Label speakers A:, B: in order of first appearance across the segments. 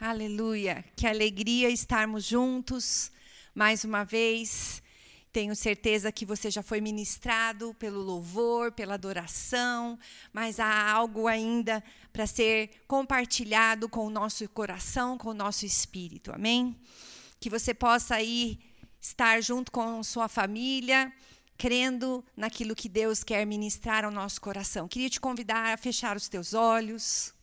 A: Aleluia. Que alegria estarmos juntos mais uma vez. Tenho certeza que você já foi ministrado pelo louvor, pela adoração, mas há algo ainda para ser compartilhado com o nosso coração, com o nosso espírito. Amém? Que você possa aí estar junto com sua família, crendo naquilo que Deus quer ministrar ao nosso coração. Queria te convidar a fechar os teus olhos.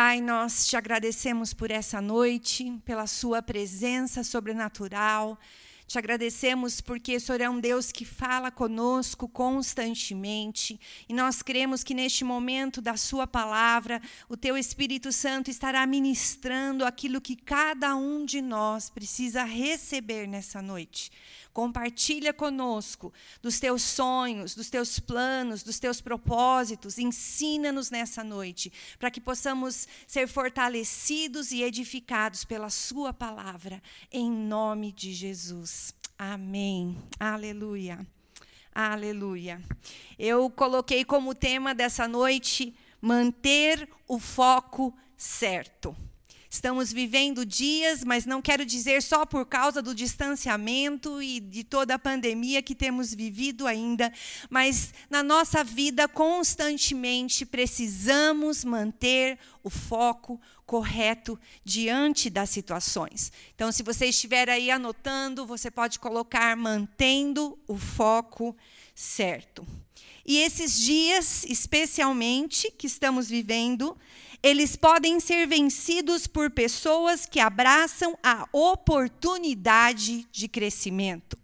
A: Pai, nós te agradecemos por essa noite, pela Sua presença sobrenatural. Te agradecemos porque o Senhor é um Deus que fala conosco constantemente. E nós cremos que neste momento da Sua palavra, o Teu Espírito Santo estará ministrando aquilo que cada um de nós precisa receber nessa noite. Compartilha conosco dos teus sonhos, dos teus planos, dos teus propósitos. Ensina-nos nessa noite, para que possamos ser fortalecidos e edificados pela Sua palavra, em nome de Jesus. Amém. Aleluia. Aleluia. Eu coloquei como tema dessa noite manter o foco certo. Estamos vivendo dias, mas não quero dizer só por causa do distanciamento e de toda a pandemia que temos vivido ainda, mas na nossa vida constantemente precisamos manter o foco correto diante das situações. Então, se você estiver aí anotando, você pode colocar mantendo o foco certo. E esses dias, especialmente, que estamos vivendo, eles podem ser vencidos por pessoas que abraçam a oportunidade de crescimento.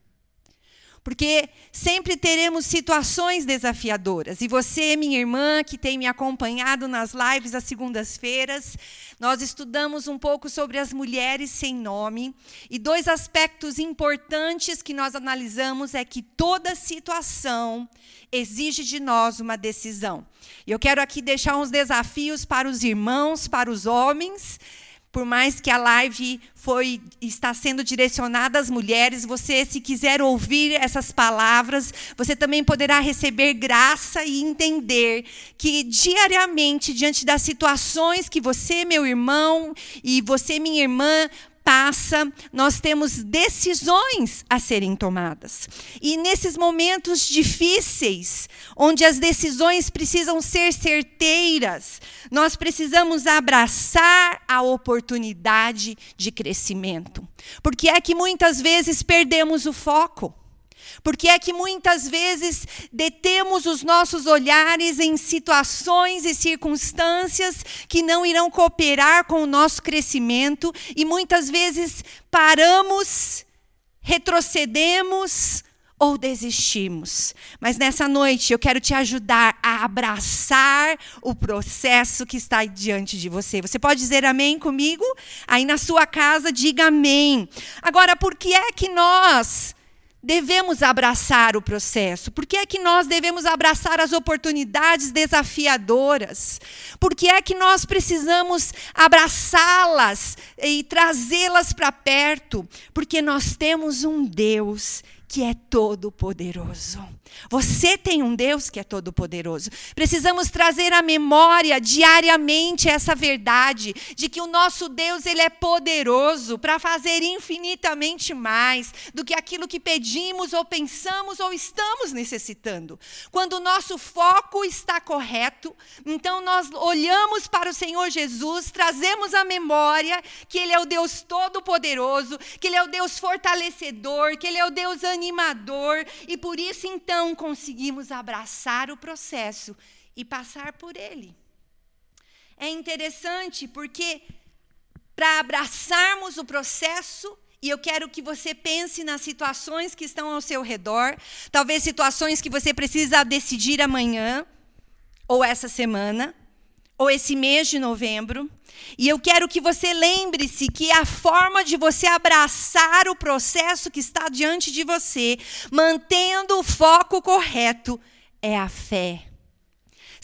A: Porque sempre teremos situações desafiadoras. E você, minha irmã, que tem me acompanhado nas lives às segundas-feiras, nós estudamos um pouco sobre as mulheres sem nome. E dois aspectos importantes que nós analisamos é que toda situação exige de nós uma decisão. E eu quero aqui deixar uns desafios para os irmãos, para os homens. Por mais que a live foi está sendo direcionada às mulheres, você se quiser ouvir essas palavras, você também poderá receber graça e entender que diariamente diante das situações que você, meu irmão, e você, minha irmã, passa, nós temos decisões a serem tomadas. E nesses momentos difíceis, onde as decisões precisam ser certeiras, nós precisamos abraçar a oportunidade de crescimento. Porque é que muitas vezes perdemos o foco. Porque é que muitas vezes detemos os nossos olhares em situações e circunstâncias que não irão cooperar com o nosso crescimento e muitas vezes paramos, retrocedemos ou desistimos. Mas nessa noite eu quero te ajudar a abraçar o processo que está diante de você. Você pode dizer amém comigo? Aí na sua casa, diga amém. Agora, por que é que nós devemos abraçar o processo? Por que é que nós devemos abraçar as oportunidades desafiadoras? Por que é que nós precisamos abraçá-las e trazê-las para perto? Porque nós temos um Deus que é todo-poderoso. Você tem um Deus que é todo-poderoso. Precisamos trazer à memória diariamente essa verdade de que o nosso Deus ele é poderoso para fazer infinitamente mais do que aquilo que pedimos ou pensamos ou estamos necessitando. Quando o nosso foco está correto, então nós olhamos para o Senhor Jesus, trazemos à memória que ele é o Deus todo-poderoso, que ele é o Deus fortalecedor, que ele é o Deus animador e por isso então conseguimos abraçar o processo e passar por ele. É interessante porque para abraçarmos o processo, e eu quero que você pense nas situações que estão ao seu redor, talvez situações que você precisa decidir amanhã, ou essa semana, ou esse mês de novembro. E eu quero que você lembre-se que a forma de você abraçar o processo que está diante de você, mantendo o foco correto, é a fé.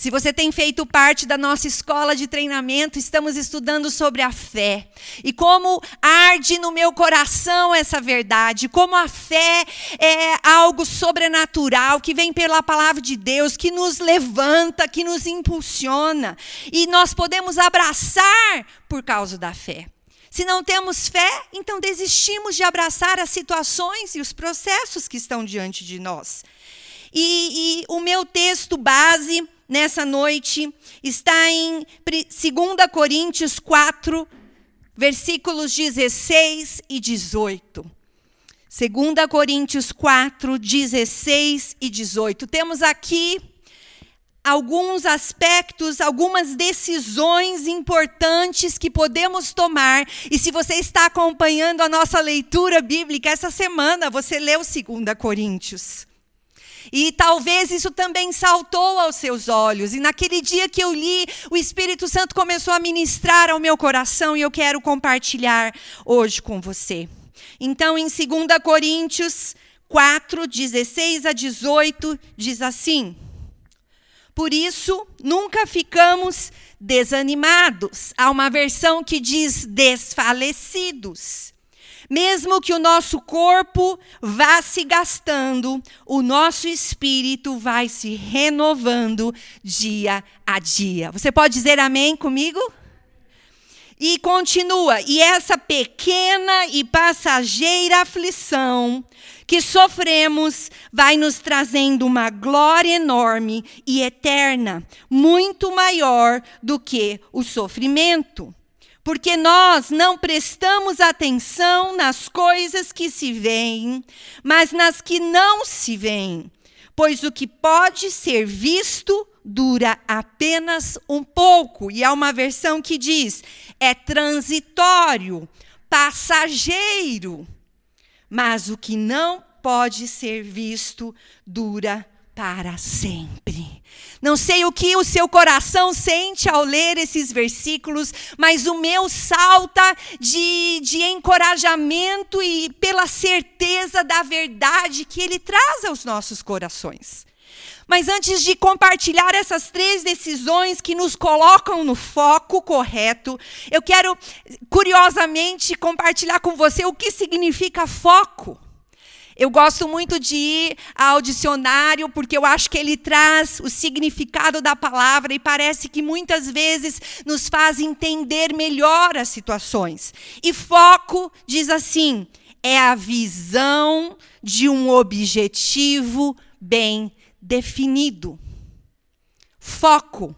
A: Se você tem feito parte da nossa escola de treinamento, estamos estudando sobre a fé. E como arde no meu coração essa verdade, como a fé é algo sobrenatural que vem pela palavra de Deus, que nos levanta, que nos impulsiona. E nós podemos abraçar por causa da fé. Se não temos fé, então desistimos de abraçar as situações e os processos que estão diante de nós. E, e o meu texto base nessa noite está em 2 Coríntios 4, versículos 16 e 18. 2 Coríntios 4, 16 e 18. Temos aqui alguns aspectos, algumas decisões importantes que podemos tomar. E se você está acompanhando a nossa leitura bíblica essa semana, você leu 2 Coríntios. E talvez isso também saltou aos seus olhos. E naquele dia que eu li, o Espírito Santo começou a ministrar ao meu coração e eu quero compartilhar hoje com você. Então, em 2 Coríntios 4, 16 a 18, diz assim. Por isso, nunca ficamos desanimados. Há uma versão que diz desfalecidos. Mesmo que o nosso corpo vá se gastando, o nosso espírito vai se renovando dia a dia. Você pode dizer amém comigo? E continua, e essa pequena e passageira aflição que sofremos vai nos trazendo uma glória enorme e eterna, muito maior do que o sofrimento. Porque nós não prestamos atenção nas coisas que se veem, mas nas que não se veem. Pois o que pode ser visto dura apenas um pouco. E há uma versão que diz: é transitório, passageiro. Mas o que não pode ser visto dura para sempre. Não sei o que o seu coração sente ao ler esses versículos, mas o meu salta de, de encorajamento e pela certeza da verdade que ele traz aos nossos corações. Mas antes de compartilhar essas três decisões que nos colocam no foco correto, eu quero, curiosamente, compartilhar com você o que significa foco. Eu gosto muito de ir ao dicionário porque eu acho que ele traz o significado da palavra e parece que muitas vezes nos faz entender melhor as situações. E foco diz assim: é a visão de um objetivo bem definido. Foco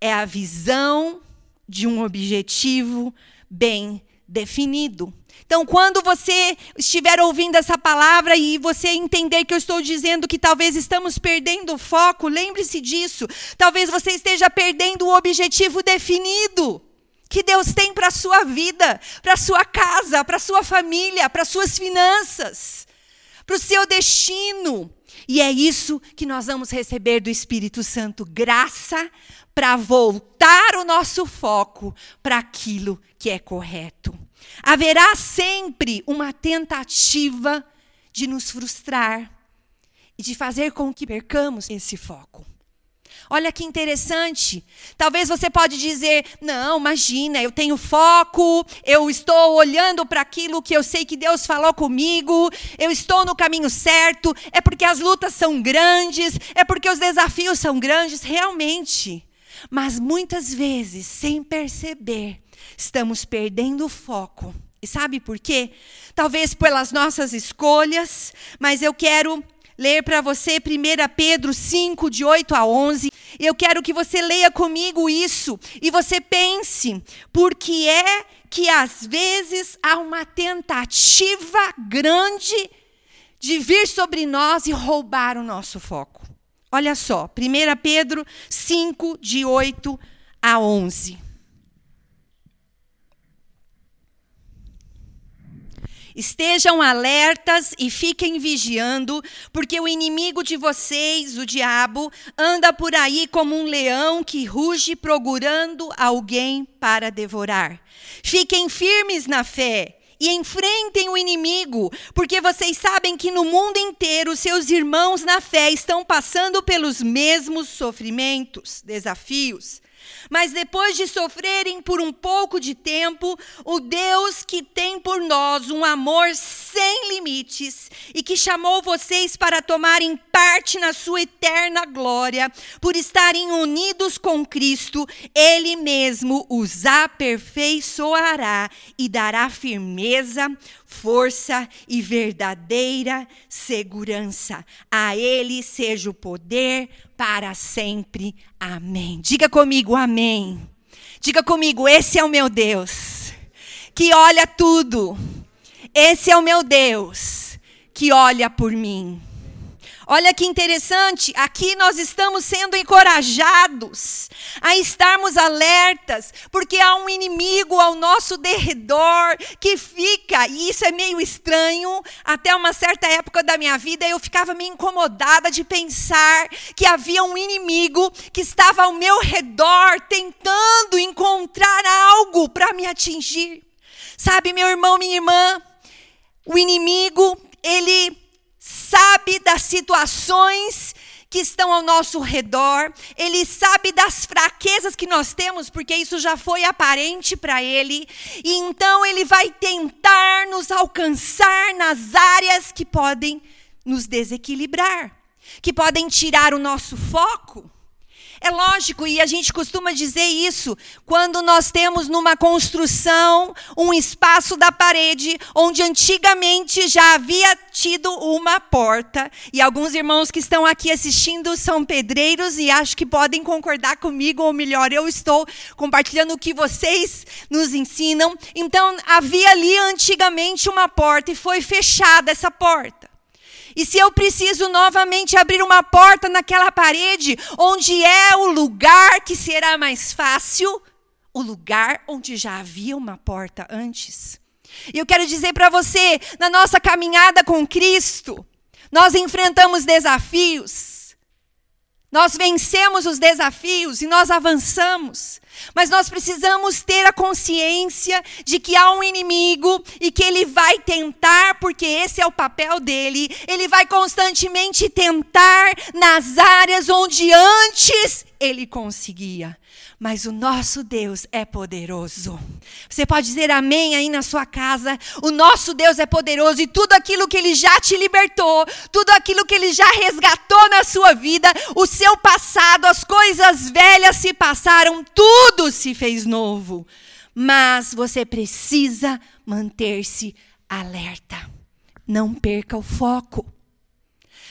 A: é a visão de um objetivo bem definido. Então, quando você estiver ouvindo essa palavra e você entender que eu estou dizendo que talvez estamos perdendo o foco, lembre-se disso. Talvez você esteja perdendo o objetivo definido que Deus tem para a sua vida, para a sua casa, para a sua família, para as suas finanças, para o seu destino. E é isso que nós vamos receber do Espírito Santo graça para voltar o nosso foco para aquilo que é correto. Haverá sempre uma tentativa de nos frustrar e de fazer com que percamos esse foco. Olha que interessante. Talvez você pode dizer: "Não, imagina, eu tenho foco, eu estou olhando para aquilo que eu sei que Deus falou comigo, eu estou no caminho certo, é porque as lutas são grandes, é porque os desafios são grandes, realmente". Mas muitas vezes, sem perceber, estamos perdendo o foco. E sabe por quê? Talvez pelas nossas escolhas, mas eu quero ler para você 1 Pedro 5, de 8 a 11. Eu quero que você leia comigo isso e você pense, porque é que às vezes há uma tentativa grande de vir sobre nós e roubar o nosso foco. Olha só, 1 Pedro 5, de 8 a 11. Estejam alertas e fiquem vigiando, porque o inimigo de vocês, o diabo, anda por aí como um leão que ruge procurando alguém para devorar. Fiquem firmes na fé e enfrentem o inimigo, porque vocês sabem que no mundo inteiro seus irmãos na fé estão passando pelos mesmos sofrimentos, desafios. Mas depois de sofrerem por um pouco de tempo, o Deus que tem por nós um amor sem limites e que chamou vocês para tomarem parte na sua eterna glória, por estarem unidos com Cristo, Ele mesmo os aperfeiçoará e dará firmeza, força e verdadeira segurança. A Ele seja o poder para sempre. Amém. Diga comigo, amém. Diga comigo, esse é o meu Deus, que olha tudo. Esse é o meu Deus, que olha por mim. Olha que interessante, aqui nós estamos sendo encorajados a estarmos alertas, porque há um inimigo ao nosso derredor que fica, e isso é meio estranho, até uma certa época da minha vida eu ficava meio incomodada de pensar que havia um inimigo que estava ao meu redor tentando encontrar algo para me atingir. Sabe, meu irmão, minha irmã, o inimigo, ele sabe das situações que estão ao nosso redor, ele sabe das fraquezas que nós temos, porque isso já foi aparente para ele, e então ele vai tentar nos alcançar nas áreas que podem nos desequilibrar, que podem tirar o nosso foco. É lógico, e a gente costuma dizer isso quando nós temos numa construção um espaço da parede onde antigamente já havia tido uma porta. E alguns irmãos que estão aqui assistindo são pedreiros e acho que podem concordar comigo, ou melhor, eu estou compartilhando o que vocês nos ensinam. Então, havia ali antigamente uma porta e foi fechada essa porta. E se eu preciso novamente abrir uma porta naquela parede, onde é o lugar que será mais fácil? O lugar onde já havia uma porta antes. E eu quero dizer para você, na nossa caminhada com Cristo, nós enfrentamos desafios, nós vencemos os desafios e nós avançamos. Mas nós precisamos ter a consciência de que há um inimigo e que ele vai tentar, porque esse é o papel dele, ele vai constantemente tentar nas áreas onde antes ele conseguia mas o nosso Deus é poderoso. Você pode dizer amém aí na sua casa. O nosso Deus é poderoso e tudo aquilo que ele já te libertou, tudo aquilo que ele já resgatou na sua vida, o seu passado, as coisas velhas se passaram, tudo se fez novo. Mas você precisa manter-se alerta. Não perca o foco.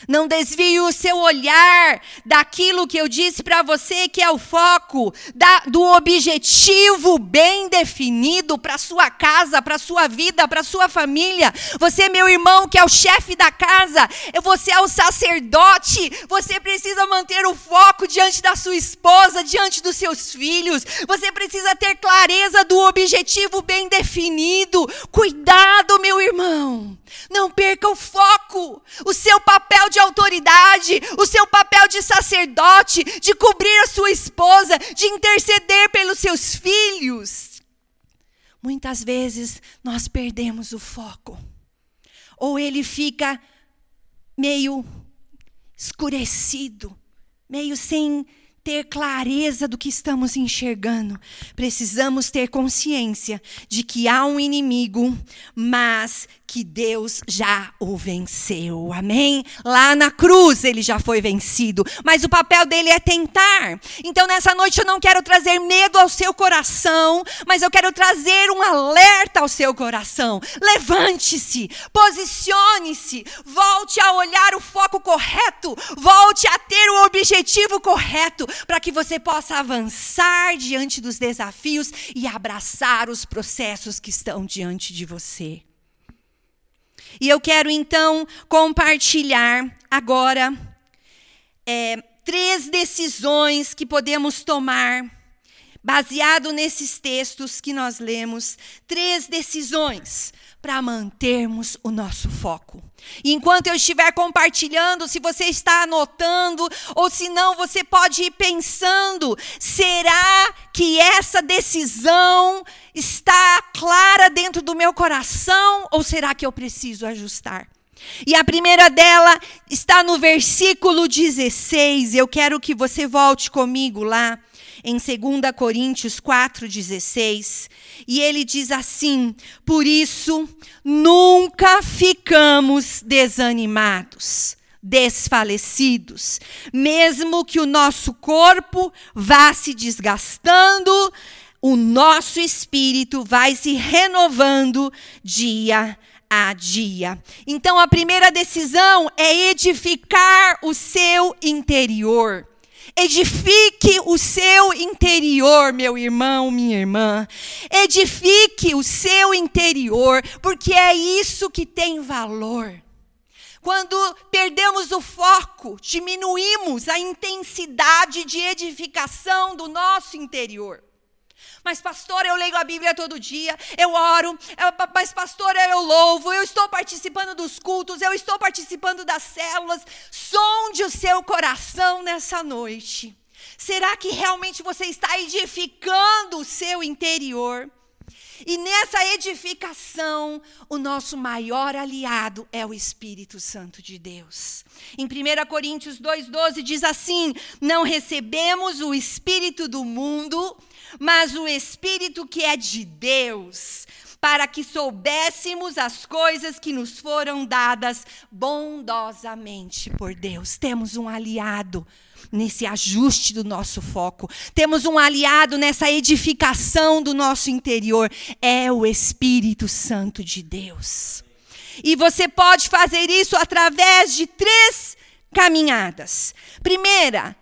A: Não desvie o seu olhar daquilo que eu disse para você que é o foco, da, do objetivo bem definido para sua casa, para sua vida, para sua família. Você, meu irmão, que é o chefe da casa, você é o sacerdote, você precisa manter o foco diante da sua esposa, diante dos seus filhos. Você precisa ter clareza do objetivo bem definido. Cuidado, meu irmão. Não perca o foco, o seu papel de autoridade, o seu papel de sacerdote, de cobrir a sua esposa, de interceder pelos seus filhos. Muitas vezes nós perdemos o foco, ou ele fica meio escurecido, meio sem ter clareza do que estamos enxergando. Precisamos ter consciência de que há um inimigo, mas que Deus já o venceu. Amém? Lá na cruz ele já foi vencido, mas o papel dele é tentar. Então nessa noite eu não quero trazer medo ao seu coração, mas eu quero trazer um alerta ao seu coração. Levante-se, posicione-se, volte a olhar o foco correto, volte a ter o objetivo correto, para que você possa avançar diante dos desafios e abraçar os processos que estão diante de você. E eu quero então compartilhar agora é, três decisões que podemos tomar baseado nesses textos que nós lemos, três decisões para mantermos o nosso foco. Enquanto eu estiver compartilhando, se você está anotando, ou se não, você pode ir pensando: será que essa decisão está clara dentro do meu coração, ou será que eu preciso ajustar? E a primeira dela está no versículo 16. Eu quero que você volte comigo lá em 2 Coríntios 4,16. E ele diz assim: Por isso, nunca ficamos desanimados, desfalecidos, mesmo que o nosso corpo vá se desgastando, o nosso espírito vai se renovando dia a dia. Então, a primeira decisão é edificar o seu interior. Edifique o seu interior, meu irmão, minha irmã. Edifique o seu interior, porque é isso que tem valor. Quando perdemos o foco, diminuímos a intensidade de edificação do nosso interior. Mas, pastor, eu leio a Bíblia todo dia, eu oro, eu, mas, pastor, eu louvo, eu estou participando dos cultos, eu estou participando das células. Sonde o seu coração nessa noite. Será que realmente você está edificando o seu interior? E nessa edificação, o nosso maior aliado é o Espírito Santo de Deus. Em 1 Coríntios 2,12 diz assim: Não recebemos o Espírito do mundo, mas o Espírito que é de Deus, para que soubéssemos as coisas que nos foram dadas bondosamente por Deus. Temos um aliado nesse ajuste do nosso foco. Temos um aliado nessa edificação do nosso interior. É o Espírito Santo de Deus. E você pode fazer isso através de três caminhadas. Primeira,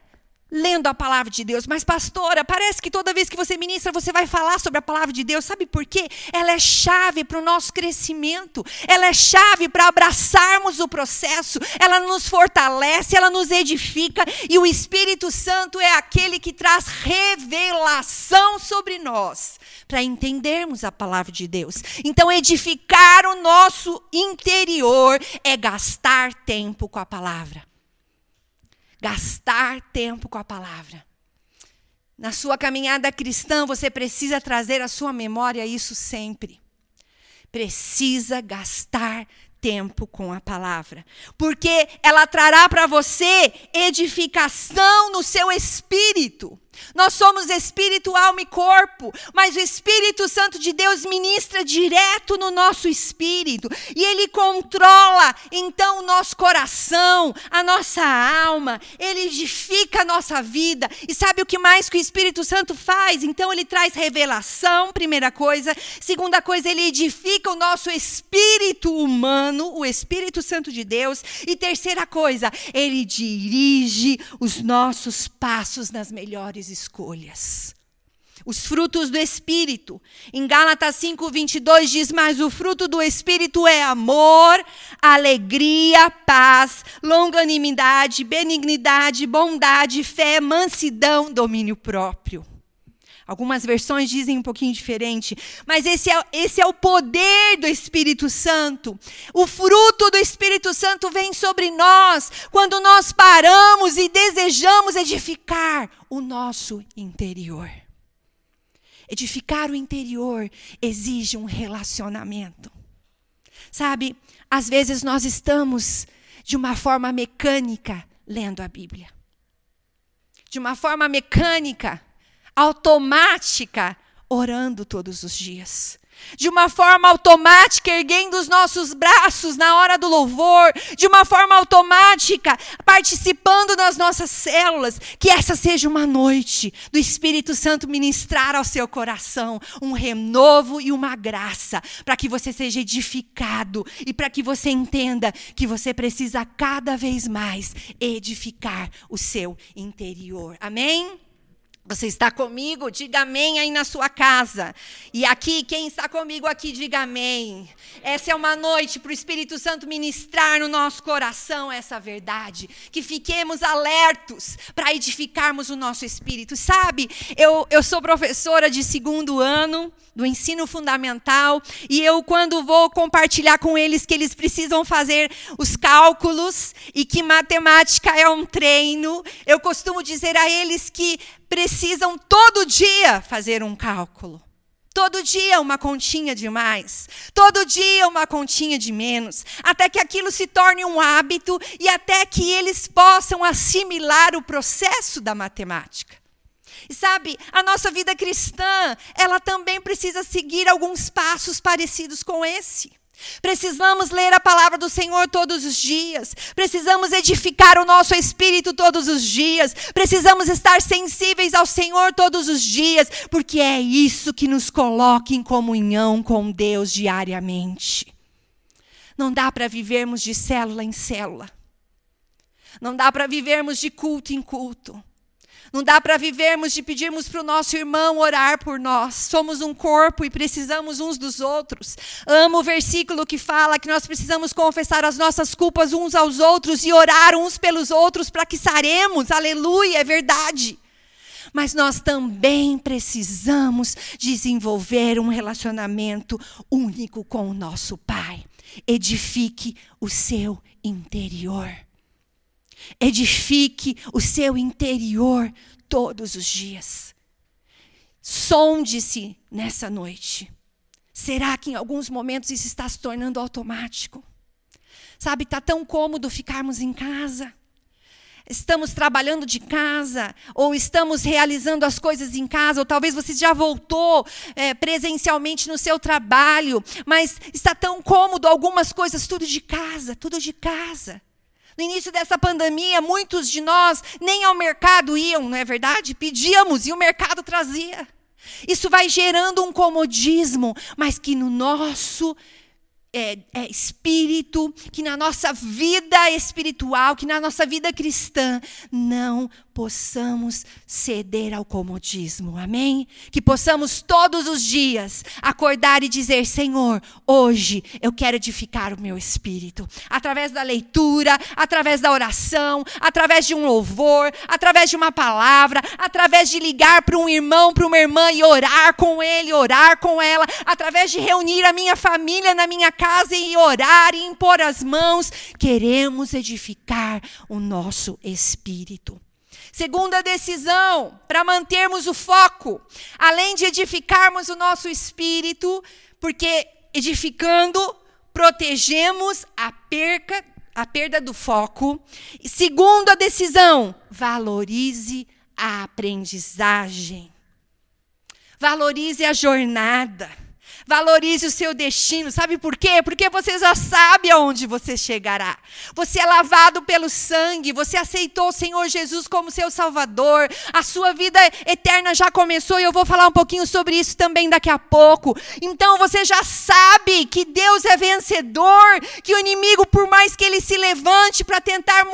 A: lendo a palavra de Deus. Mas, pastora, parece que toda vez que você ministra, você vai falar sobre a palavra de Deus. Sabe por quê? Ela é chave para o nosso crescimento. Ela é chave para abraçarmos o processo. Ela nos fortalece, ela nos edifica. E o Espírito Santo é aquele que traz revelação sobre nós, para entendermos a palavra de Deus. Então, edificar o nosso interior é gastar tempo com a palavra gastar tempo com a palavra. Na sua caminhada cristã, você precisa trazer à sua memória isso sempre. Precisa gastar tempo com a palavra, porque ela trará para você edificação no seu espírito. Nós somos espírito, alma e corpo, mas o Espírito Santo de Deus ministra direto no nosso espírito e ele controla então o nosso coração, a nossa alma, ele edifica a nossa vida. E sabe o que mais que o Espírito Santo faz? Então ele traz revelação, primeira coisa. Segunda coisa, ele edifica o nosso espírito humano, o Espírito Santo de Deus. E terceira coisa, ele dirige os nossos passos nas melhores escolhas. Os frutos do Espírito. Em Gálatas 5, 22 diz: Mas o fruto do Espírito é amor, alegria, paz, longanimidade, benignidade, bondade, fé, mansidão, domínio próprio. Algumas versões dizem um pouquinho diferente, mas esse é, esse é o poder do Espírito Santo. O fruto do Espírito Santo vem sobre nós quando nós paramos e desejamos edificar o nosso interior. Edificar o interior exige um relacionamento. Sabe, às vezes nós estamos de uma forma mecânica lendo a Bíblia. De uma forma mecânica automática, orando todos os dias. De uma forma automática, erguendo os nossos braços na hora do louvor, de uma forma automática, participando das nossas células. Que essa seja uma noite do Espírito Santo ministrar ao seu coração um renovo e uma graça, para que você seja edificado e para que você entenda que você precisa cada vez mais edificar o seu interior. Amém? Você está comigo? Diga amém aí na sua casa. E aqui, quem está comigo aqui, diga amém. Essa é uma noite para o Espírito Santo ministrar no nosso coração essa verdade. Que fiquemos alertos para edificarmos o nosso espírito. Sabe, eu, eu sou professora de segundo ano do ensino fundamental e eu, quando vou compartilhar com eles que eles precisam fazer os cálculos e que matemática é um treino, eu costumo dizer a eles que precisam todo dia fazer um cálculo. Todo dia uma continha de mais, todo dia uma continha de menos, até que aquilo se torne um hábito e até que eles possam assimilar o processo da matemática. E sabe, a nossa vida cristã, ela também precisa seguir alguns passos parecidos com esse. Precisamos ler a palavra do Senhor todos os dias. Precisamos edificar o nosso espírito todos os dias. Precisamos estar sensíveis ao Senhor todos os dias, porque é isso que nos coloca em comunhão com Deus diariamente. Não dá para vivermos de célula em célula. Não dá para vivermos de culto em culto. Não dá para vivermos de pedirmos para o nosso irmão orar por nós. Somos um corpo e precisamos uns dos outros. Amo o versículo que fala que nós precisamos confessar as nossas culpas uns aos outros e orar uns pelos outros para que saremos. Aleluia, é verdade. Mas nós também precisamos desenvolver um relacionamento único com o nosso Pai. Edifique o seu interior. Edifique o seu interior todos os dias. Sonde-se nessa noite. Será que em alguns momentos isso está se tornando automático? Sabe, está tão cômodo ficarmos em casa. Estamos trabalhando de casa, ou estamos realizando as coisas em casa, ou talvez você já voltou é, presencialmente no seu trabalho, mas está tão cômodo algumas coisas, tudo de casa, tudo de casa. No início dessa pandemia, muitos de nós nem ao mercado iam, não é verdade? Pedíamos e o mercado trazia. Isso vai gerando um comodismo, mas que no nosso é, é, espírito, que na nossa vida espiritual, que na nossa vida cristã, não possamos ceder ao comodismo, amém? Que possamos todos os dias acordar e dizer: Senhor, hoje eu quero edificar o meu espírito, através da leitura, através da oração, através de um louvor, através de uma palavra, através de ligar para um irmão, para uma irmã e orar com ele, orar com ela, através de reunir a minha família na minha casa e orar e impor as mãos. Queremos edificar o nosso espírito. Segunda decisão, para mantermos o foco, além de edificarmos o nosso espírito, porque edificando, protegemos a perca, a perda do foco. Segunda decisão, valorize a aprendizagem. Valorize a jornada. Valorize o seu destino. Sabe por quê? Porque você já sabe aonde você chegará. Você é lavado pelo sangue, você aceitou o Senhor Jesus como seu Salvador. A sua vida eterna já começou e eu vou falar um pouquinho sobre isso também daqui a pouco. Então você já sabe que Deus é vencedor, que o inimigo, por mais que ele se levante para tentar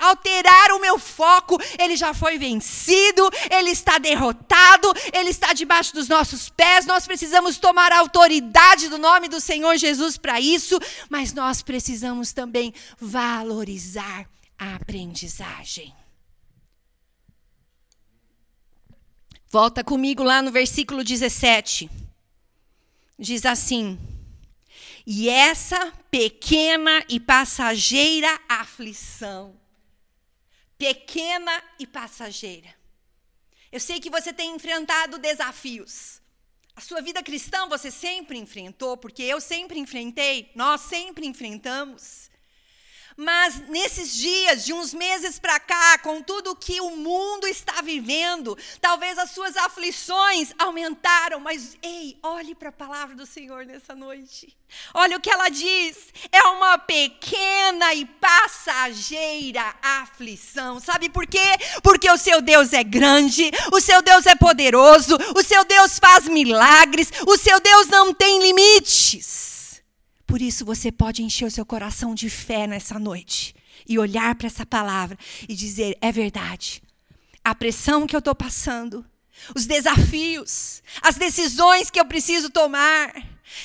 A: alterar o meu foco, ele já foi vencido, ele está derrotado, ele está debaixo dos nossos pés. Nós precisamos tomar tomar a autoridade do nome do Senhor Jesus para isso, mas nós precisamos também valorizar a aprendizagem. Volta comigo lá no versículo 17. Diz assim: E essa pequena e passageira aflição. Pequena e passageira. Eu sei que você tem enfrentado desafios. A sua vida cristã você sempre enfrentou, porque eu sempre enfrentei, nós sempre enfrentamos. Mas nesses dias, de uns meses para cá, com tudo que o mundo está vivendo, talvez as suas aflições aumentaram, mas ei, olhe para a palavra do Senhor nessa noite. Olha o que ela diz: é uma pequena e passageira aflição. Sabe por quê? Porque o seu Deus é grande, o seu Deus é poderoso, o seu Deus faz milagres, o seu Deus não tem limites. Por isso você pode encher o seu coração de fé nessa noite e olhar para essa palavra e dizer: é verdade. a pressão que eu estou passando, os desafios, as decisões que eu preciso tomar.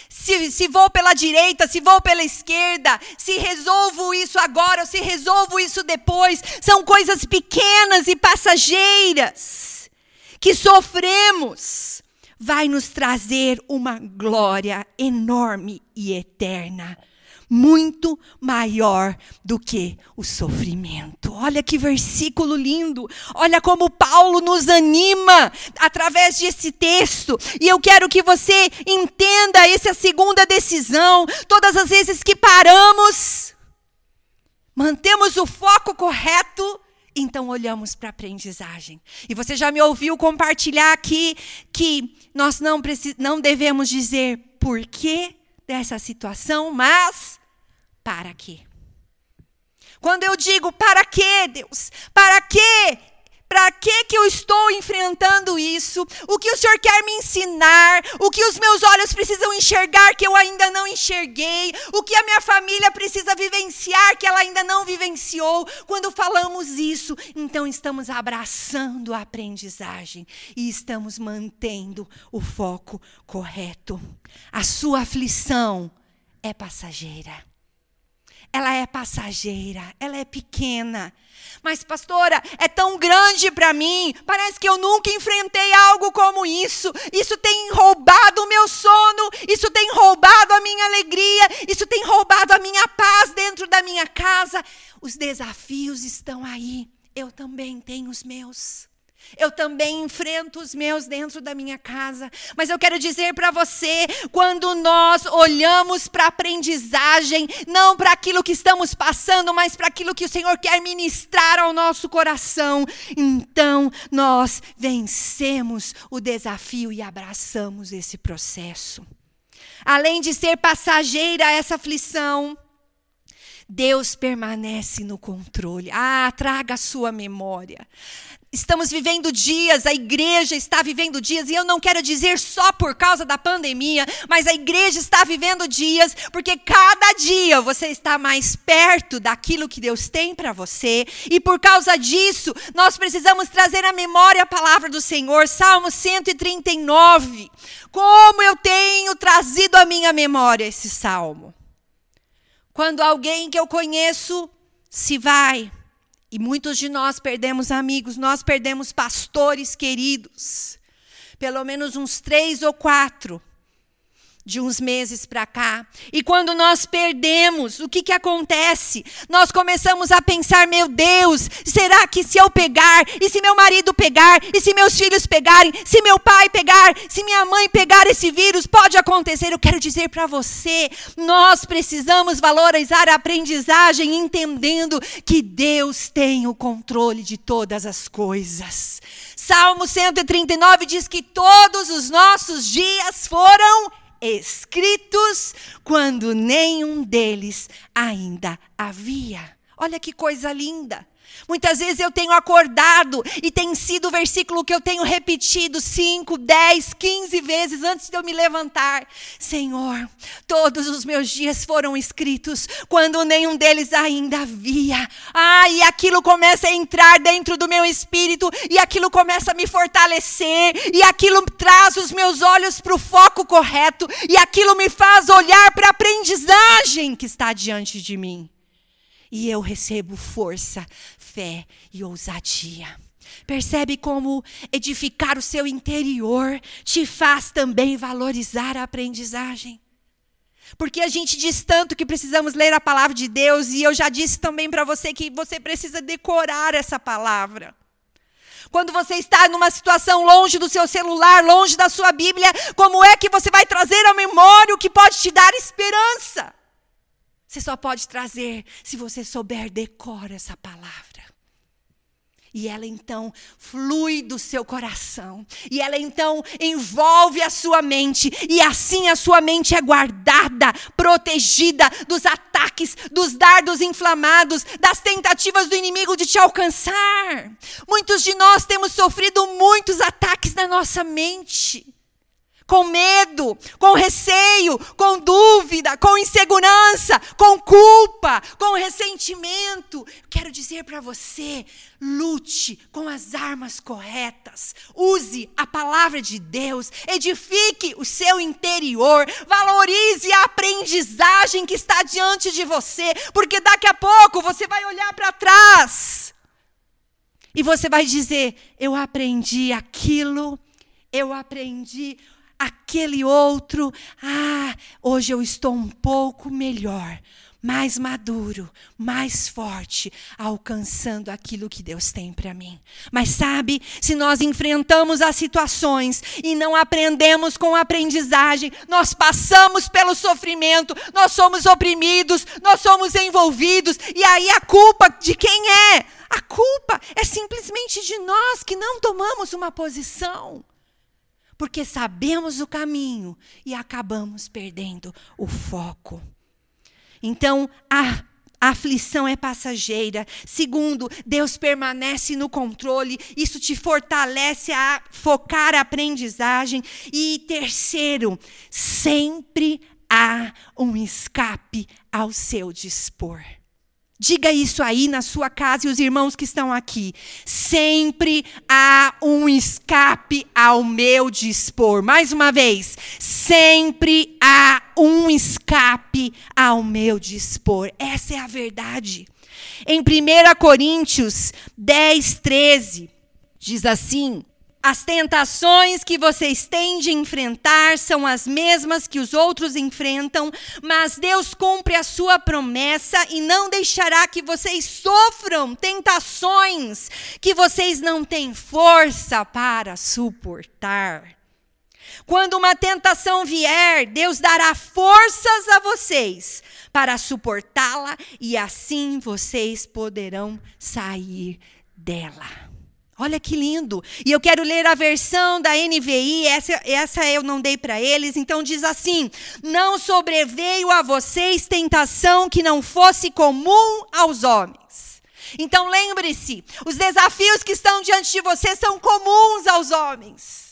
A: Se, se vou pela direita, se vou pela esquerda, se resolvo isso agora ou se resolvo isso depois, são coisas pequenas e passageiras que sofremos, vai nos trazer uma glória enorme e eterna muito maior do que o sofrimento. Olha que versículo lindo. Olha como Paulo nos anima através desse texto. E eu quero que você entenda essa segunda decisão. Todas as vezes que paramos, mantemos o foco correto, então olhamos para a aprendizagem. E você já me ouviu compartilhar aqui que nós não, não devemos dizer por que dessa situação, mas para quê? Quando eu digo para quê, Deus? Para quê? Para que que eu estou enfrentando isso? O que o Senhor quer me ensinar? O que os meus olhos precisam enxergar que eu ainda não enxerguei? O que a minha família precisa vivenciar que ela ainda não vivenciou? Quando falamos isso, então estamos abraçando a aprendizagem e estamos mantendo o foco correto. A sua aflição é passageira ela é passageira, ela é pequena. Mas, pastora, é tão grande para mim, parece que eu nunca enfrentei algo como isso. Isso tem roubado o meu sono, isso tem roubado a minha alegria, isso tem roubado a minha paz dentro da minha casa. Os desafios estão aí, eu também tenho os meus. Eu também enfrento os meus dentro da minha casa. Mas eu quero dizer para você: quando nós olhamos para a aprendizagem, não para aquilo que estamos passando, mas para aquilo que o Senhor quer ministrar ao nosso coração, então nós vencemos o desafio e abraçamos esse processo. Além de ser passageira essa aflição, Deus permanece no controle. Ah, traga a sua memória. Estamos vivendo dias, a igreja está vivendo dias, e eu não quero dizer só por causa da pandemia, mas a igreja está vivendo dias, porque cada dia você está mais perto daquilo que Deus tem para você, e por causa disso, nós precisamos trazer à memória a palavra do Senhor, Salmo 139. Como eu tenho trazido à minha memória esse salmo. Quando alguém que eu conheço se vai, e muitos de nós perdemos amigos, nós perdemos pastores queridos. Pelo menos uns três ou quatro de uns meses para cá. E quando nós perdemos, o que, que acontece? Nós começamos a pensar: meu Deus, será que se eu pegar, e se meu marido pegar, e se meus filhos pegarem, se meu pai pegar, se minha mãe pegar esse vírus, pode acontecer? Eu quero dizer para você: nós precisamos valorizar a aprendizagem, entendendo que Deus tem o controle de todas as coisas. Salmo 139 diz que todos os nossos dias foram escritos quando nenhum deles ainda havia. Olha que coisa linda. Muitas vezes eu tenho acordado e tem sido o versículo que eu tenho repetido 5, 10, 15 vezes antes de eu me levantar. Senhor, todos os meus dias foram escritos quando nenhum deles ainda havia. Ah, e aquilo começa a entrar dentro do meu espírito e aquilo começa a me fortalecer e aquilo traz os meus olhos para o foco correto e aquilo me faz olhar para a aprendizagem que está diante de mim e eu recebo força, fé e ousadia. Percebe como edificar o seu interior te faz também valorizar a aprendizagem? Porque a gente diz tanto que precisamos ler a palavra de Deus, e eu já disse também para você que você precisa decorar essa palavra. Quando você está numa situação longe do seu celular, longe da sua Bíblia, como é que você vai trazer à memória o que pode te dar esperança? Você só pode trazer se você souber decora essa palavra. E ela então flui do seu coração. E ela então envolve a sua mente. E assim a sua mente é guardada, protegida dos ataques, dos dardos inflamados, das tentativas do inimigo de te alcançar. Muitos de nós temos sofrido muitos ataques na nossa mente com medo, com receio com dúvida, com insegurança, com culpa, com ressentimento. Quero dizer para você: lute com as armas corretas, use a palavra de Deus, edifique o seu interior, valorize a aprendizagem que está diante de você, porque daqui a pouco você vai olhar para trás e você vai dizer: Eu aprendi aquilo, eu aprendi aquele outro. Ah, hoje eu estou um pouco melhor, mais maduro, mais forte, alcançando aquilo que Deus tem para mim. Mas sabe, se nós enfrentamos as situações e não aprendemos com a aprendizagem, nós passamos pelo sofrimento, nós somos oprimidos, nós somos envolvidos, e aí a culpa de quem é? A culpa é simplesmente de nós que não tomamos uma posição. Porque sabemos o caminho e acabamos perdendo o foco. Então, a aflição é passageira. Segundo, Deus permanece no controle. Isso te fortalece a focar a aprendizagem. E terceiro, sempre há um escape ao seu dispor. Diga isso aí na sua casa e os irmãos que estão aqui. Sempre há um escape ao meu dispor. Mais uma vez, sempre há um escape ao meu dispor. Essa é a verdade. Em 1 Coríntios 10, 13, diz assim: as tentações que vocês têm de enfrentar são as mesmas que os outros enfrentam, mas Deus cumpre a sua promessa e não deixará que vocês sofram tentações que vocês não têm força para suportar. Quando uma tentação vier, Deus dará forças a vocês para suportá-la e assim vocês poderão sair dela. Olha que lindo. E eu quero ler a versão da NVI, essa, essa eu não dei para eles. Então diz assim: Não sobreveio a vocês tentação que não fosse comum aos homens. Então lembre-se: os desafios que estão diante de você são comuns aos homens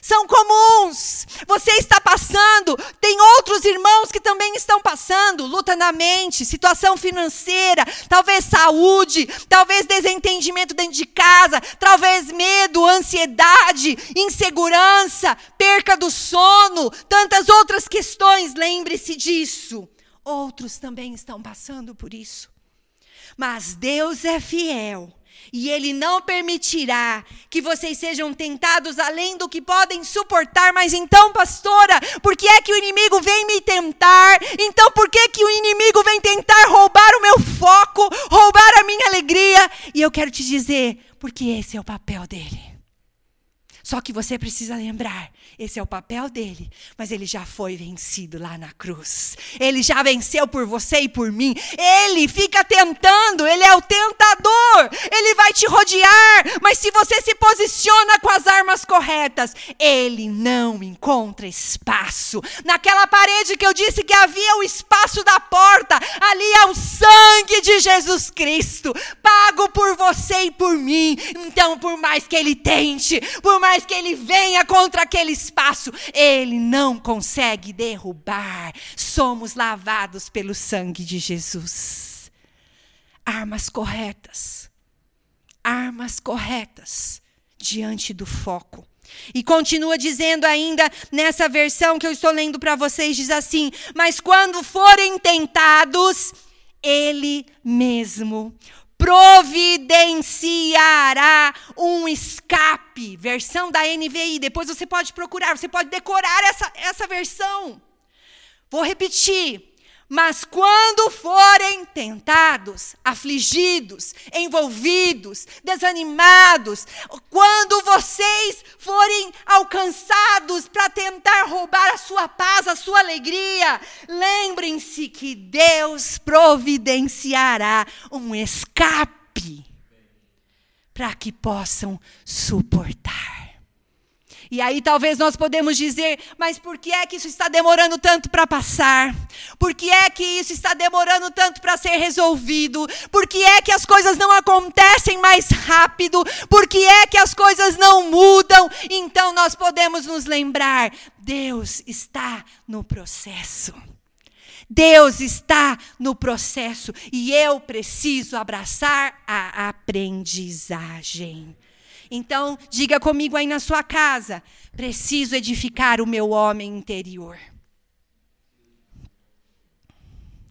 A: são comuns. Você está passando, tem outros irmãos que também estão passando, luta na mente, situação financeira, talvez saúde, talvez desentendimento dentro de casa, talvez medo, ansiedade, insegurança, perca do sono, tantas outras questões. Lembre-se disso. Outros também estão passando por isso. Mas Deus é fiel e ele não permitirá que vocês sejam tentados além do que podem suportar. Mas então, pastora, por que é que o inimigo vem me tentar? Então, por que, que o inimigo vem tentar roubar o meu foco, roubar a minha alegria? E eu quero te dizer, porque esse é o papel dele. Só que você precisa lembrar: esse é o papel dele, mas ele já foi vencido lá na cruz. Ele já venceu por você e por mim. Ele fica tentando, ele é o tentador. Ele vai te rodear, mas se você se posiciona com as armas corretas, ele não encontra espaço. Naquela parede que eu disse que havia o espaço da porta, ali é o sangue de Jesus Cristo, pago por você e por mim. Então, por mais que ele tente, por mais que ele venha contra aquele espaço, ele não consegue derrubar. Somos lavados pelo sangue de Jesus. Armas corretas. Armas corretas diante do foco. E continua dizendo ainda nessa versão que eu estou lendo para vocês: diz assim: Mas quando forem tentados, Ele mesmo providenciará um escape. Versão da NVI. Depois você pode procurar, você pode decorar essa, essa versão. Vou repetir. Mas quando forem tentados, afligidos, envolvidos, desanimados, quando vocês forem alcançados para tentar roubar a sua paz, a sua alegria, lembrem-se que Deus providenciará um escape para que possam suportar. E aí talvez nós podemos dizer, mas por que é que isso está demorando tanto para passar? Por que é que isso está demorando tanto para ser resolvido? Por que é que as coisas não acontecem mais rápido? Por que é que as coisas não mudam? Então nós podemos nos lembrar, Deus está no processo. Deus está no processo e eu preciso abraçar a aprendizagem. Então, diga comigo aí na sua casa: preciso edificar o meu homem interior.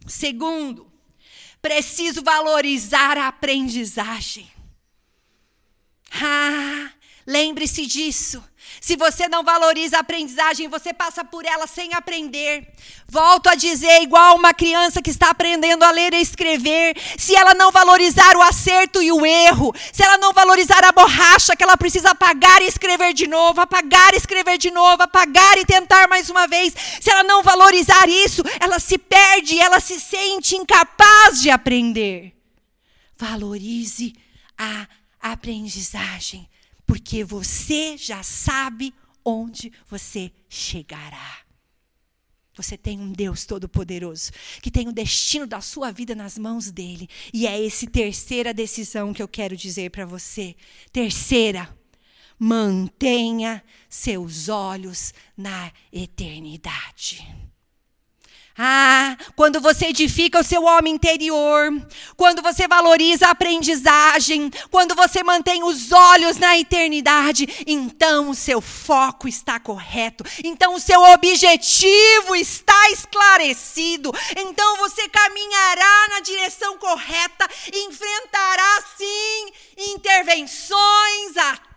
A: Segundo, preciso valorizar a aprendizagem. Ah, lembre-se disso. Se você não valoriza a aprendizagem, você passa por ela sem aprender. Volto a dizer, igual uma criança que está aprendendo a ler e escrever, se ela não valorizar o acerto e o erro, se ela não valorizar a borracha que ela precisa apagar e escrever de novo, apagar e escrever de novo, apagar e tentar mais uma vez, se ela não valorizar isso, ela se perde, ela se sente incapaz de aprender. Valorize a aprendizagem porque você já sabe onde você chegará. Você tem um Deus todo-poderoso que tem o destino da sua vida nas mãos dele. E é essa terceira decisão que eu quero dizer para você. Terceira, mantenha seus olhos na eternidade. Ah, quando você edifica o seu homem interior, quando você valoriza a aprendizagem, quando você mantém os olhos na eternidade, então o seu foco está correto, então o seu objetivo está esclarecido, então você caminhará na direção correta, enfrentará sim intervenções, ataques,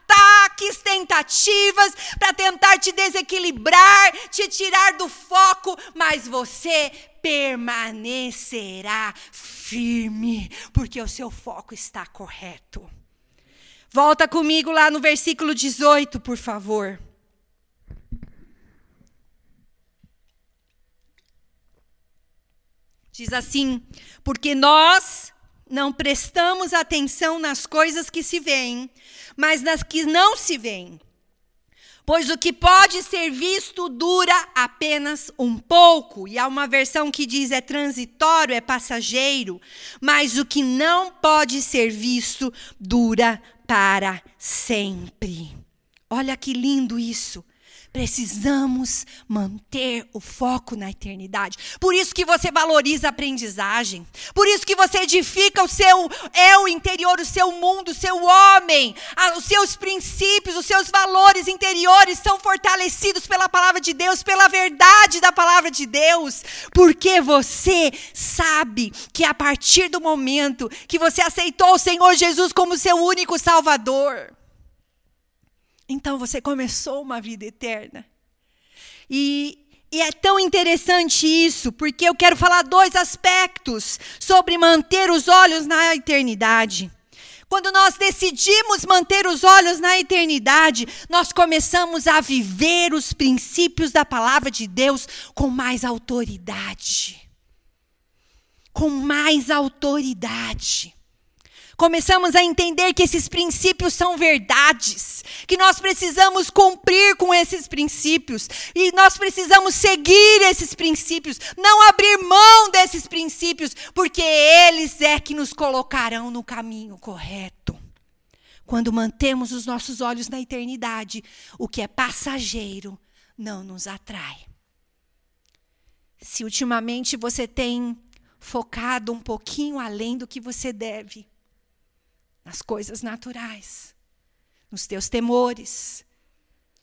A: tentativas para tentar te desequilibrar, te tirar do foco, mas você permanecerá firme, porque o seu foco está correto. Volta comigo lá no versículo 18, por favor. Diz assim: Porque nós não prestamos atenção nas coisas que se veem, mas nas que não se veem. Pois o que pode ser visto dura apenas um pouco, e há uma versão que diz é transitório, é passageiro, mas o que não pode ser visto dura para sempre. Olha que lindo isso. Precisamos manter o foco na eternidade. Por isso que você valoriza a aprendizagem. Por isso que você edifica o seu eu interior, o seu mundo, o seu homem. Os seus princípios, os seus valores interiores são fortalecidos pela palavra de Deus, pela verdade da palavra de Deus. Porque você sabe que a partir do momento que você aceitou o Senhor Jesus como seu único Salvador, então você começou uma vida eterna. E, e, é tão interessante isso, porque eu quero falar dois aspectos sobre manter os olhos na eternidade. Quando nós decidimos manter os olhos na eternidade, nós começamos a viver os princípios da palavra de Deus com mais autoridade. Com mais autoridade. Começamos a entender que esses princípios são verdades, que nós precisamos cumprir com esses princípios e nós precisamos seguir esses princípios, não abrir mão desses princípios, porque eles é que nos colocarão no caminho correto. Quando mantemos os nossos olhos na eternidade, o que é passageiro não nos atrai. Se ultimamente você tem focado um pouquinho além do que você deve, nas coisas naturais, nos teus temores,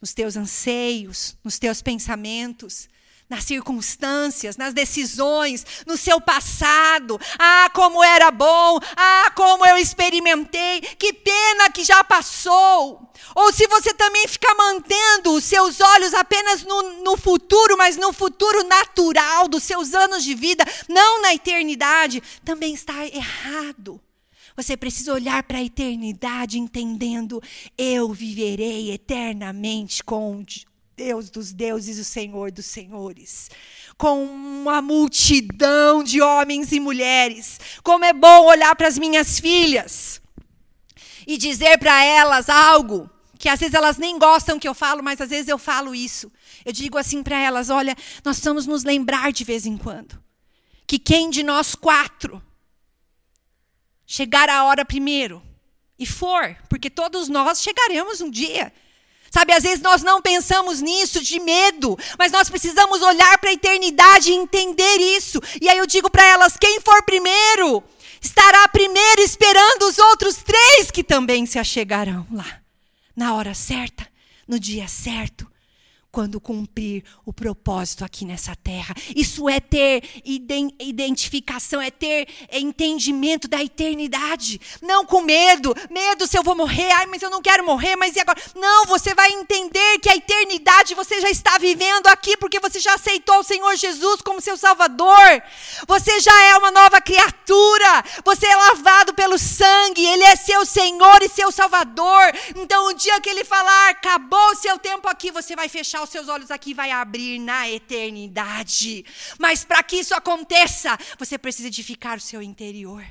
A: nos teus anseios, nos teus pensamentos, nas circunstâncias, nas decisões, no seu passado. Ah, como era bom! Ah, como eu experimentei! Que pena que já passou! Ou se você também fica mantendo os seus olhos apenas no, no futuro, mas no futuro natural dos seus anos de vida, não na eternidade, também está errado. Você precisa olhar para a eternidade entendendo: eu viverei eternamente com Deus dos deuses e o Senhor dos senhores. Com uma multidão de homens e mulheres. Como é bom olhar para as minhas filhas e dizer para elas algo que às vezes elas nem gostam que eu falo, mas às vezes eu falo isso. Eu digo assim para elas: olha, nós precisamos nos lembrar de vez em quando que quem de nós quatro chegar a hora primeiro e for, porque todos nós chegaremos um dia. Sabe, às vezes nós não pensamos nisso de medo, mas nós precisamos olhar para a eternidade e entender isso. E aí eu digo para elas: quem for primeiro, estará primeiro esperando os outros três que também se achegarão lá, na hora certa, no dia certo quando cumprir o propósito aqui nessa terra. Isso é ter identificação, é ter entendimento da eternidade. Não com medo, medo se eu vou morrer, ai, mas eu não quero morrer, mas e agora? Não, você vai entender que a eternidade você já está vivendo aqui porque você já aceitou o Senhor Jesus como seu Salvador. Você já é uma nova criatura. Você é lavado pelo sangue, ele é seu Senhor e seu Salvador. Então, o dia que ele falar, acabou o seu tempo aqui, você vai fechar os seus olhos aqui vai abrir na eternidade. Mas para que isso aconteça, você precisa edificar o seu interior.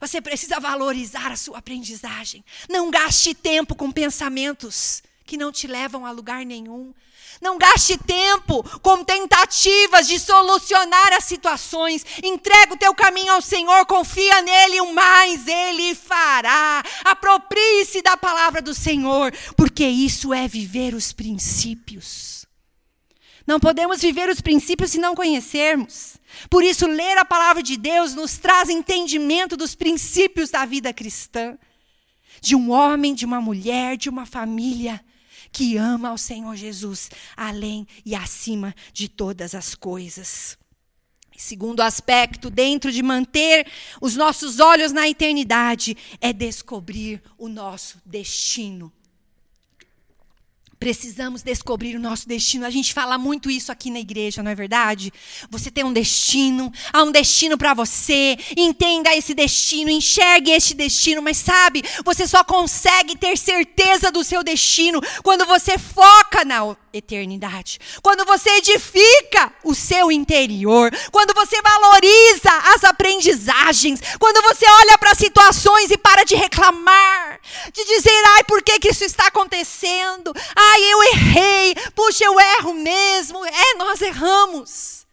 A: Você precisa valorizar a sua aprendizagem. Não gaste tempo com pensamentos que não te levam a lugar nenhum. Não gaste tempo com tentativas de solucionar as situações. Entrega o teu caminho ao Senhor, confia nele, o mais ele fará. Aproprie-se da palavra do Senhor, porque isso é viver os princípios. Não podemos viver os princípios se não conhecermos. Por isso, ler a palavra de Deus nos traz entendimento dos princípios da vida cristã. De um homem, de uma mulher, de uma família que ama ao Senhor Jesus além e acima de todas as coisas. Segundo aspecto, dentro de manter os nossos olhos na eternidade, é descobrir o nosso destino Precisamos descobrir o nosso destino. A gente fala muito isso aqui na igreja, não é verdade? Você tem um destino, há um destino para você. Entenda esse destino, enxergue este destino, mas sabe, você só consegue ter certeza do seu destino quando você foca na eternidade. Quando você edifica o seu interior, quando você valoriza as aprendizagens, quando você olha para situações e para de reclamar, de dizer, ai, por que, que isso está acontecendo? Ai, eu errei, puxa, eu erro mesmo. É, nós erramos.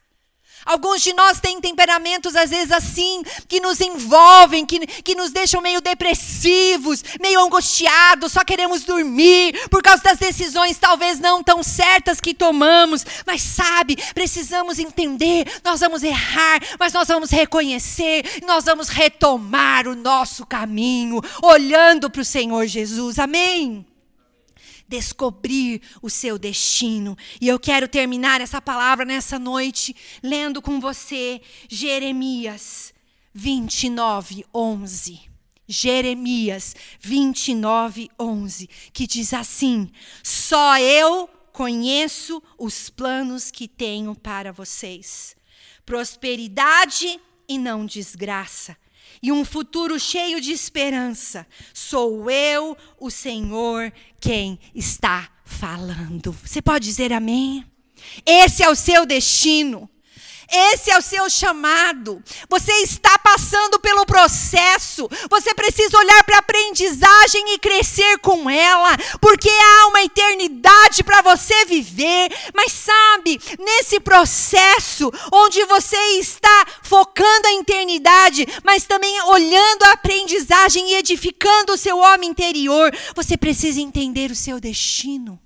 A: Alguns de nós têm temperamentos, às vezes, assim, que nos envolvem, que, que nos deixam meio depressivos, meio angustiados, só queremos dormir por causa das decisões talvez não tão certas que tomamos. Mas sabe, precisamos entender, nós vamos errar, mas nós vamos reconhecer, nós vamos retomar o nosso caminho, olhando para o Senhor Jesus. Amém? Descobrir o seu destino. E eu quero terminar essa palavra nessa noite lendo com você Jeremias 29, 11. Jeremias 29, 11, que diz assim: Só eu conheço os planos que tenho para vocês. Prosperidade e não desgraça, e um futuro cheio de esperança. Sou eu, o Senhor, quem está falando. Você pode dizer amém? Esse é o seu destino. Esse é o seu chamado. Você está passando pelo processo. Você precisa olhar para a aprendizagem e crescer com ela, porque há uma eternidade para você viver. Mas sabe, nesse processo onde você está focando a eternidade, mas também olhando a aprendizagem e edificando o seu homem interior, você precisa entender o seu destino.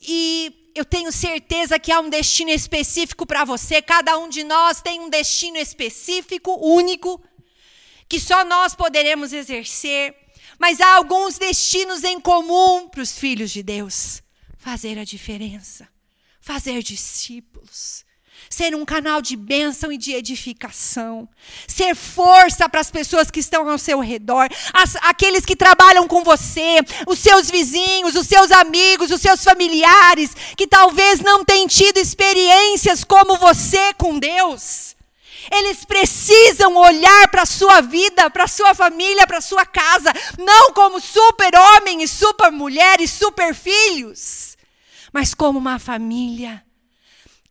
A: E eu tenho certeza que há um destino específico para você. Cada um de nós tem um destino específico, único, que só nós poderemos exercer. Mas há alguns destinos em comum para os filhos de Deus: fazer a diferença, fazer discípulos ser um canal de bênção e de edificação, ser força para as pessoas que estão ao seu redor, as, aqueles que trabalham com você, os seus vizinhos, os seus amigos, os seus familiares, que talvez não tenham tido experiências como você com Deus. Eles precisam olhar para a sua vida, para a sua família, para a sua casa, não como super-homem e super-mulher e super-filhos, mas como uma família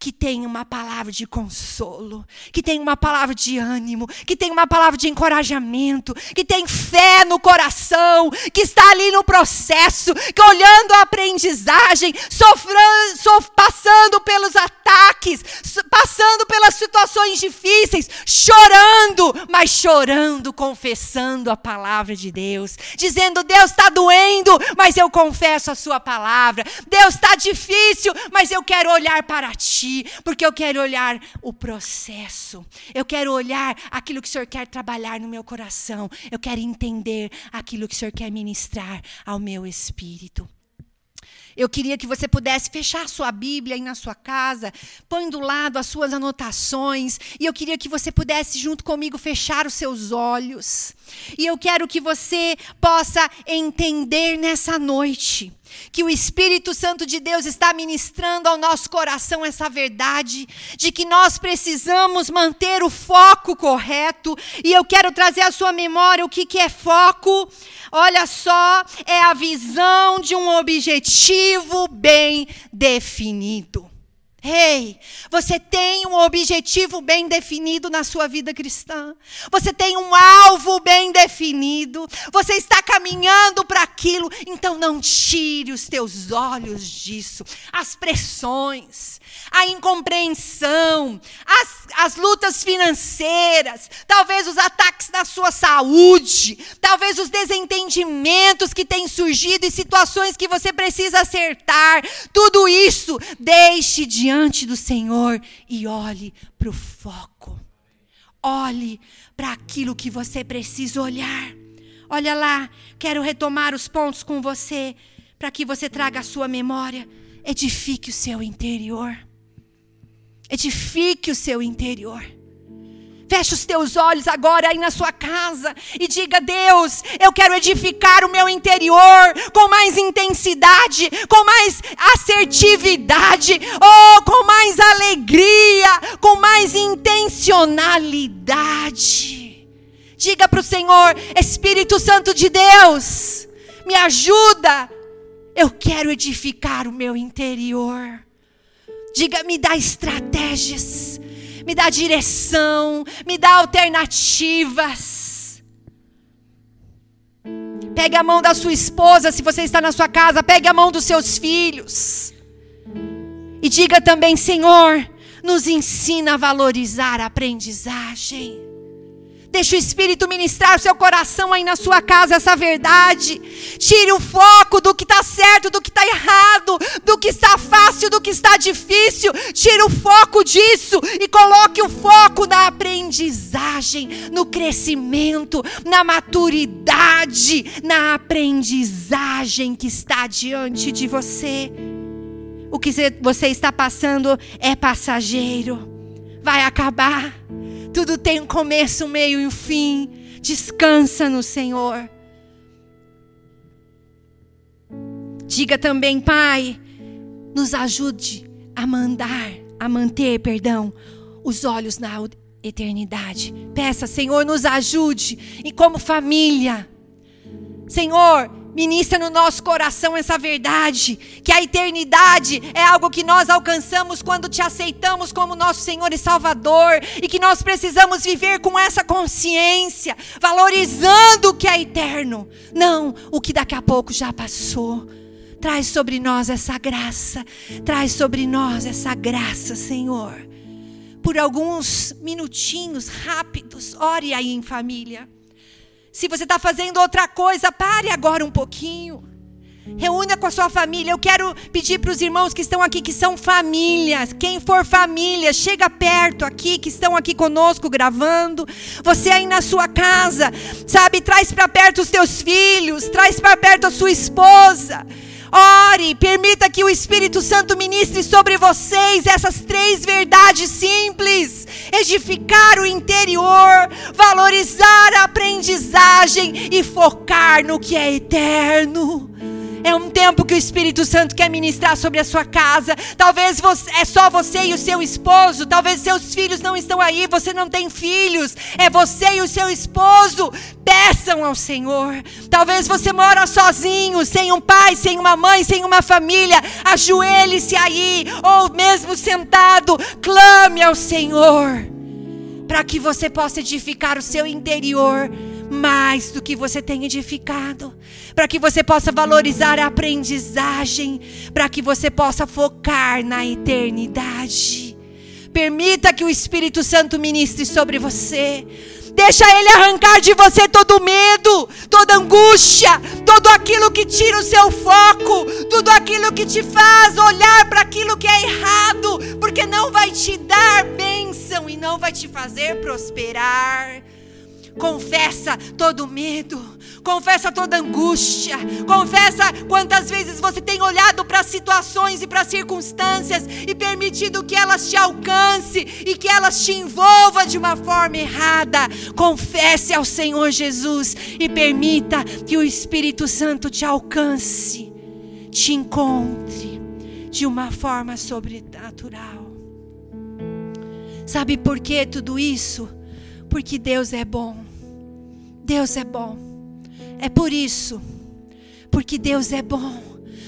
A: que tem uma palavra de consolo, que tem uma palavra de ânimo, que tem uma palavra de encorajamento, que tem fé no coração, que está ali no processo, que olhando a aprendizagem, sofrendo, sof passando pelos ataques, passando pelas situações difíceis, chorando, mas chorando, confessando a palavra de Deus, dizendo: Deus está doendo, mas eu confesso a Sua palavra. Deus está difícil, mas eu quero olhar para Ti, porque eu quero olhar o processo. Eu quero olhar aquilo que o Senhor quer trabalhar no meu coração. Eu quero entender aquilo que o Senhor quer ministrar ao meu espírito. Eu queria que você pudesse fechar sua Bíblia aí na sua casa, põe do lado as suas anotações, e eu queria que você pudesse, junto comigo, fechar os seus olhos. E eu quero que você possa entender nessa noite que o Espírito Santo de Deus está ministrando ao nosso coração essa verdade de que nós precisamos manter o foco correto. E eu quero trazer à sua memória o que, que é foco. Olha só, é a visão de um objetivo bem definido. Ei, hey, você tem um objetivo bem definido na sua vida cristã. Você tem um alvo bem definido. Você está caminhando para aquilo. Então não tire os teus olhos disso. As pressões, a incompreensão, as, as lutas financeiras, talvez os ataques na sua saúde, talvez os desentendimentos que têm surgido e situações que você precisa acertar. Tudo isso deixe de diante do Senhor e olhe para o foco. Olhe para aquilo que você precisa olhar. Olha lá, quero retomar os pontos com você, para que você traga a sua memória. Edifique o seu interior. Edifique o seu interior. Feche os teus olhos agora aí na sua casa e diga: Deus, eu quero edificar o meu interior com mais intensidade, com mais assertividade, oh, com mais alegria, com mais intencionalidade. Diga para o Senhor, Espírito Santo de Deus, me ajuda. Eu quero edificar o meu interior. Diga, me dá estratégias me dá direção, me dá alternativas. Pegue a mão da sua esposa, se você está na sua casa, pegue a mão dos seus filhos. E diga também, Senhor, nos ensina a valorizar a aprendizagem. Deixa o Espírito ministrar o seu coração aí na sua casa essa verdade. Tire o foco do que está certo, do que está errado, do que está fácil, do que está difícil. Tire o foco disso e coloque o foco na aprendizagem, no crescimento, na maturidade, na aprendizagem que está diante de você. O que você está passando é passageiro, vai acabar tudo tem um começo, um meio e um fim. Descansa no Senhor. Diga também, Pai, nos ajude a mandar, a manter, perdão, os olhos na eternidade. Peça, Senhor, nos ajude e como família. Senhor, Ministra no nosso coração essa verdade, que a eternidade é algo que nós alcançamos quando te aceitamos como nosso Senhor e Salvador, e que nós precisamos viver com essa consciência, valorizando o que é eterno, não o que daqui a pouco já passou. Traz sobre nós essa graça, traz sobre nós essa graça, Senhor. Por alguns minutinhos rápidos, ore aí em família. Se você está fazendo outra coisa, pare agora um pouquinho. Reúna com a sua família. Eu quero pedir para os irmãos que estão aqui, que são famílias. Quem for família, chega perto aqui, que estão aqui conosco gravando. Você aí na sua casa, sabe? Traz para perto os teus filhos, traz para perto a sua esposa. Ore, permita que o Espírito Santo ministre sobre vocês essas três verdades simples: edificar o interior, valorizar a aprendizagem e focar no que é eterno. É um tempo que o Espírito Santo quer ministrar sobre a sua casa. Talvez você, é só você e o seu esposo. Talvez seus filhos não estão aí. Você não tem filhos. É você e o seu esposo. Peçam ao Senhor. Talvez você mora sozinho, sem um pai, sem uma mãe, sem uma família. Ajoelhe-se aí, ou mesmo sentado, clame ao Senhor, para que você possa edificar o seu interior mais do que você tem edificado, para que você possa valorizar a aprendizagem, para que você possa focar na eternidade. Permita que o Espírito Santo ministre sobre você. Deixa ele arrancar de você todo medo, toda angústia, tudo aquilo que tira o seu foco, tudo aquilo que te faz olhar para aquilo que é errado, porque não vai te dar bênção e não vai te fazer prosperar. Confessa todo medo, confessa toda angústia, confessa quantas vezes você tem olhado para situações e para circunstâncias e permitido que elas te alcance e que elas te envolvam de uma forma errada. Confesse ao Senhor Jesus e permita que o Espírito Santo te alcance, te encontre de uma forma sobrenatural. Sabe por que tudo isso? Porque Deus é bom. Deus é bom. É por isso. Porque Deus é bom.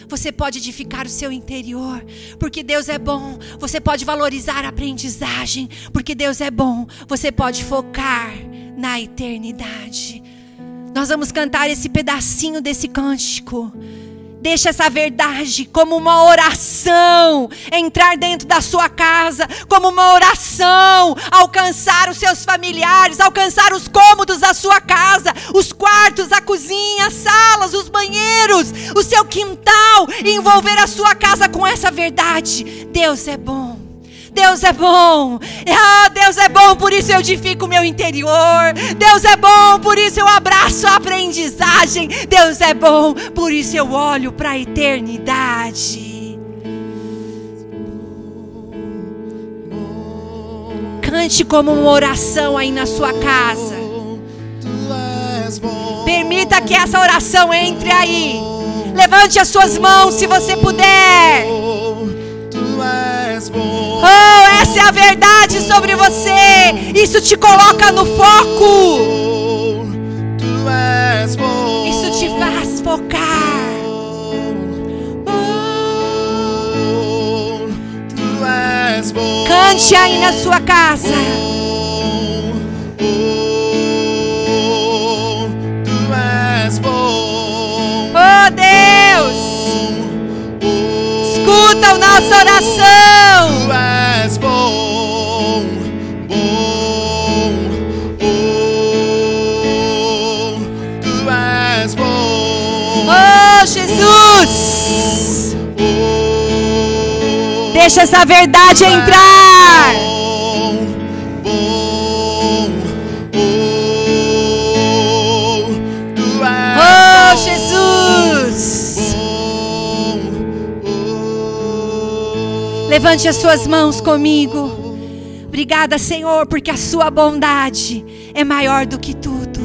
A: Você pode edificar o seu interior, porque Deus é bom. Você pode valorizar a aprendizagem, porque Deus é bom. Você pode focar na eternidade. Nós vamos cantar esse pedacinho desse cântico. Deixa essa verdade como uma oração entrar dentro da sua casa, como uma oração alcançar os seus familiares, alcançar os cômodos da sua casa, os quartos, a cozinha, as salas, os banheiros, o seu quintal, envolver a sua casa com essa verdade. Deus é bom. Deus é bom. Ah, Deus é bom, por isso eu edifico o meu interior. Deus é bom, por isso eu abraço a aprendizagem. Deus é bom, por isso eu olho para a eternidade. Cante como uma oração aí na sua casa. Permita que essa oração entre aí. Levante as suas mãos se você puder. Oh, essa é a verdade sobre você. Isso te coloca no foco. Isso te faz focar. Cante aí na sua casa. Escuta a nossa oração.
B: Tu és bom, bom, bom. Tu és bom,
A: Oh Jesus,
B: bom,
A: deixa essa verdade entrar. Levante as suas mãos comigo. Obrigada, Senhor, porque a sua bondade é maior do que tudo.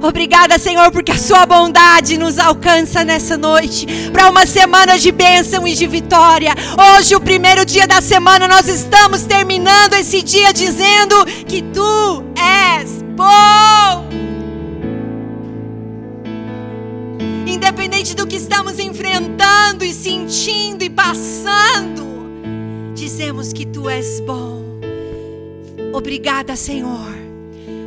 A: Obrigada, Senhor, porque a sua bondade nos alcança nessa noite para uma semana de bênção e de vitória. Hoje, o primeiro dia da semana, nós estamos terminando esse dia dizendo que tu és bom. Independente do que estamos enfrentando e sentindo e passando, dizemos que tu és bom. Obrigada, Senhor.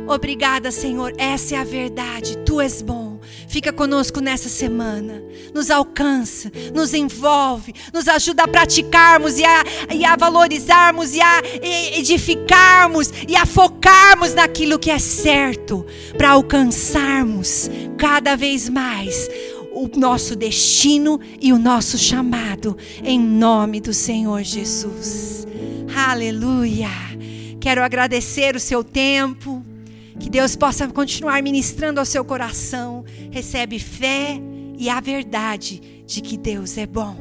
A: Obrigada, Senhor. Essa é a verdade. Tu és bom. Fica conosco nessa semana. Nos alcança, nos envolve, nos ajuda a praticarmos e a, e a valorizarmos e a edificarmos e a focarmos naquilo que é certo para alcançarmos cada vez mais o nosso destino e o nosso chamado em nome do Senhor Jesus. Aleluia. Quero agradecer o seu tempo. Que Deus possa continuar ministrando ao seu coração. Recebe fé e a verdade de que Deus é bom.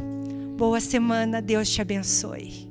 A: Boa semana, Deus te abençoe.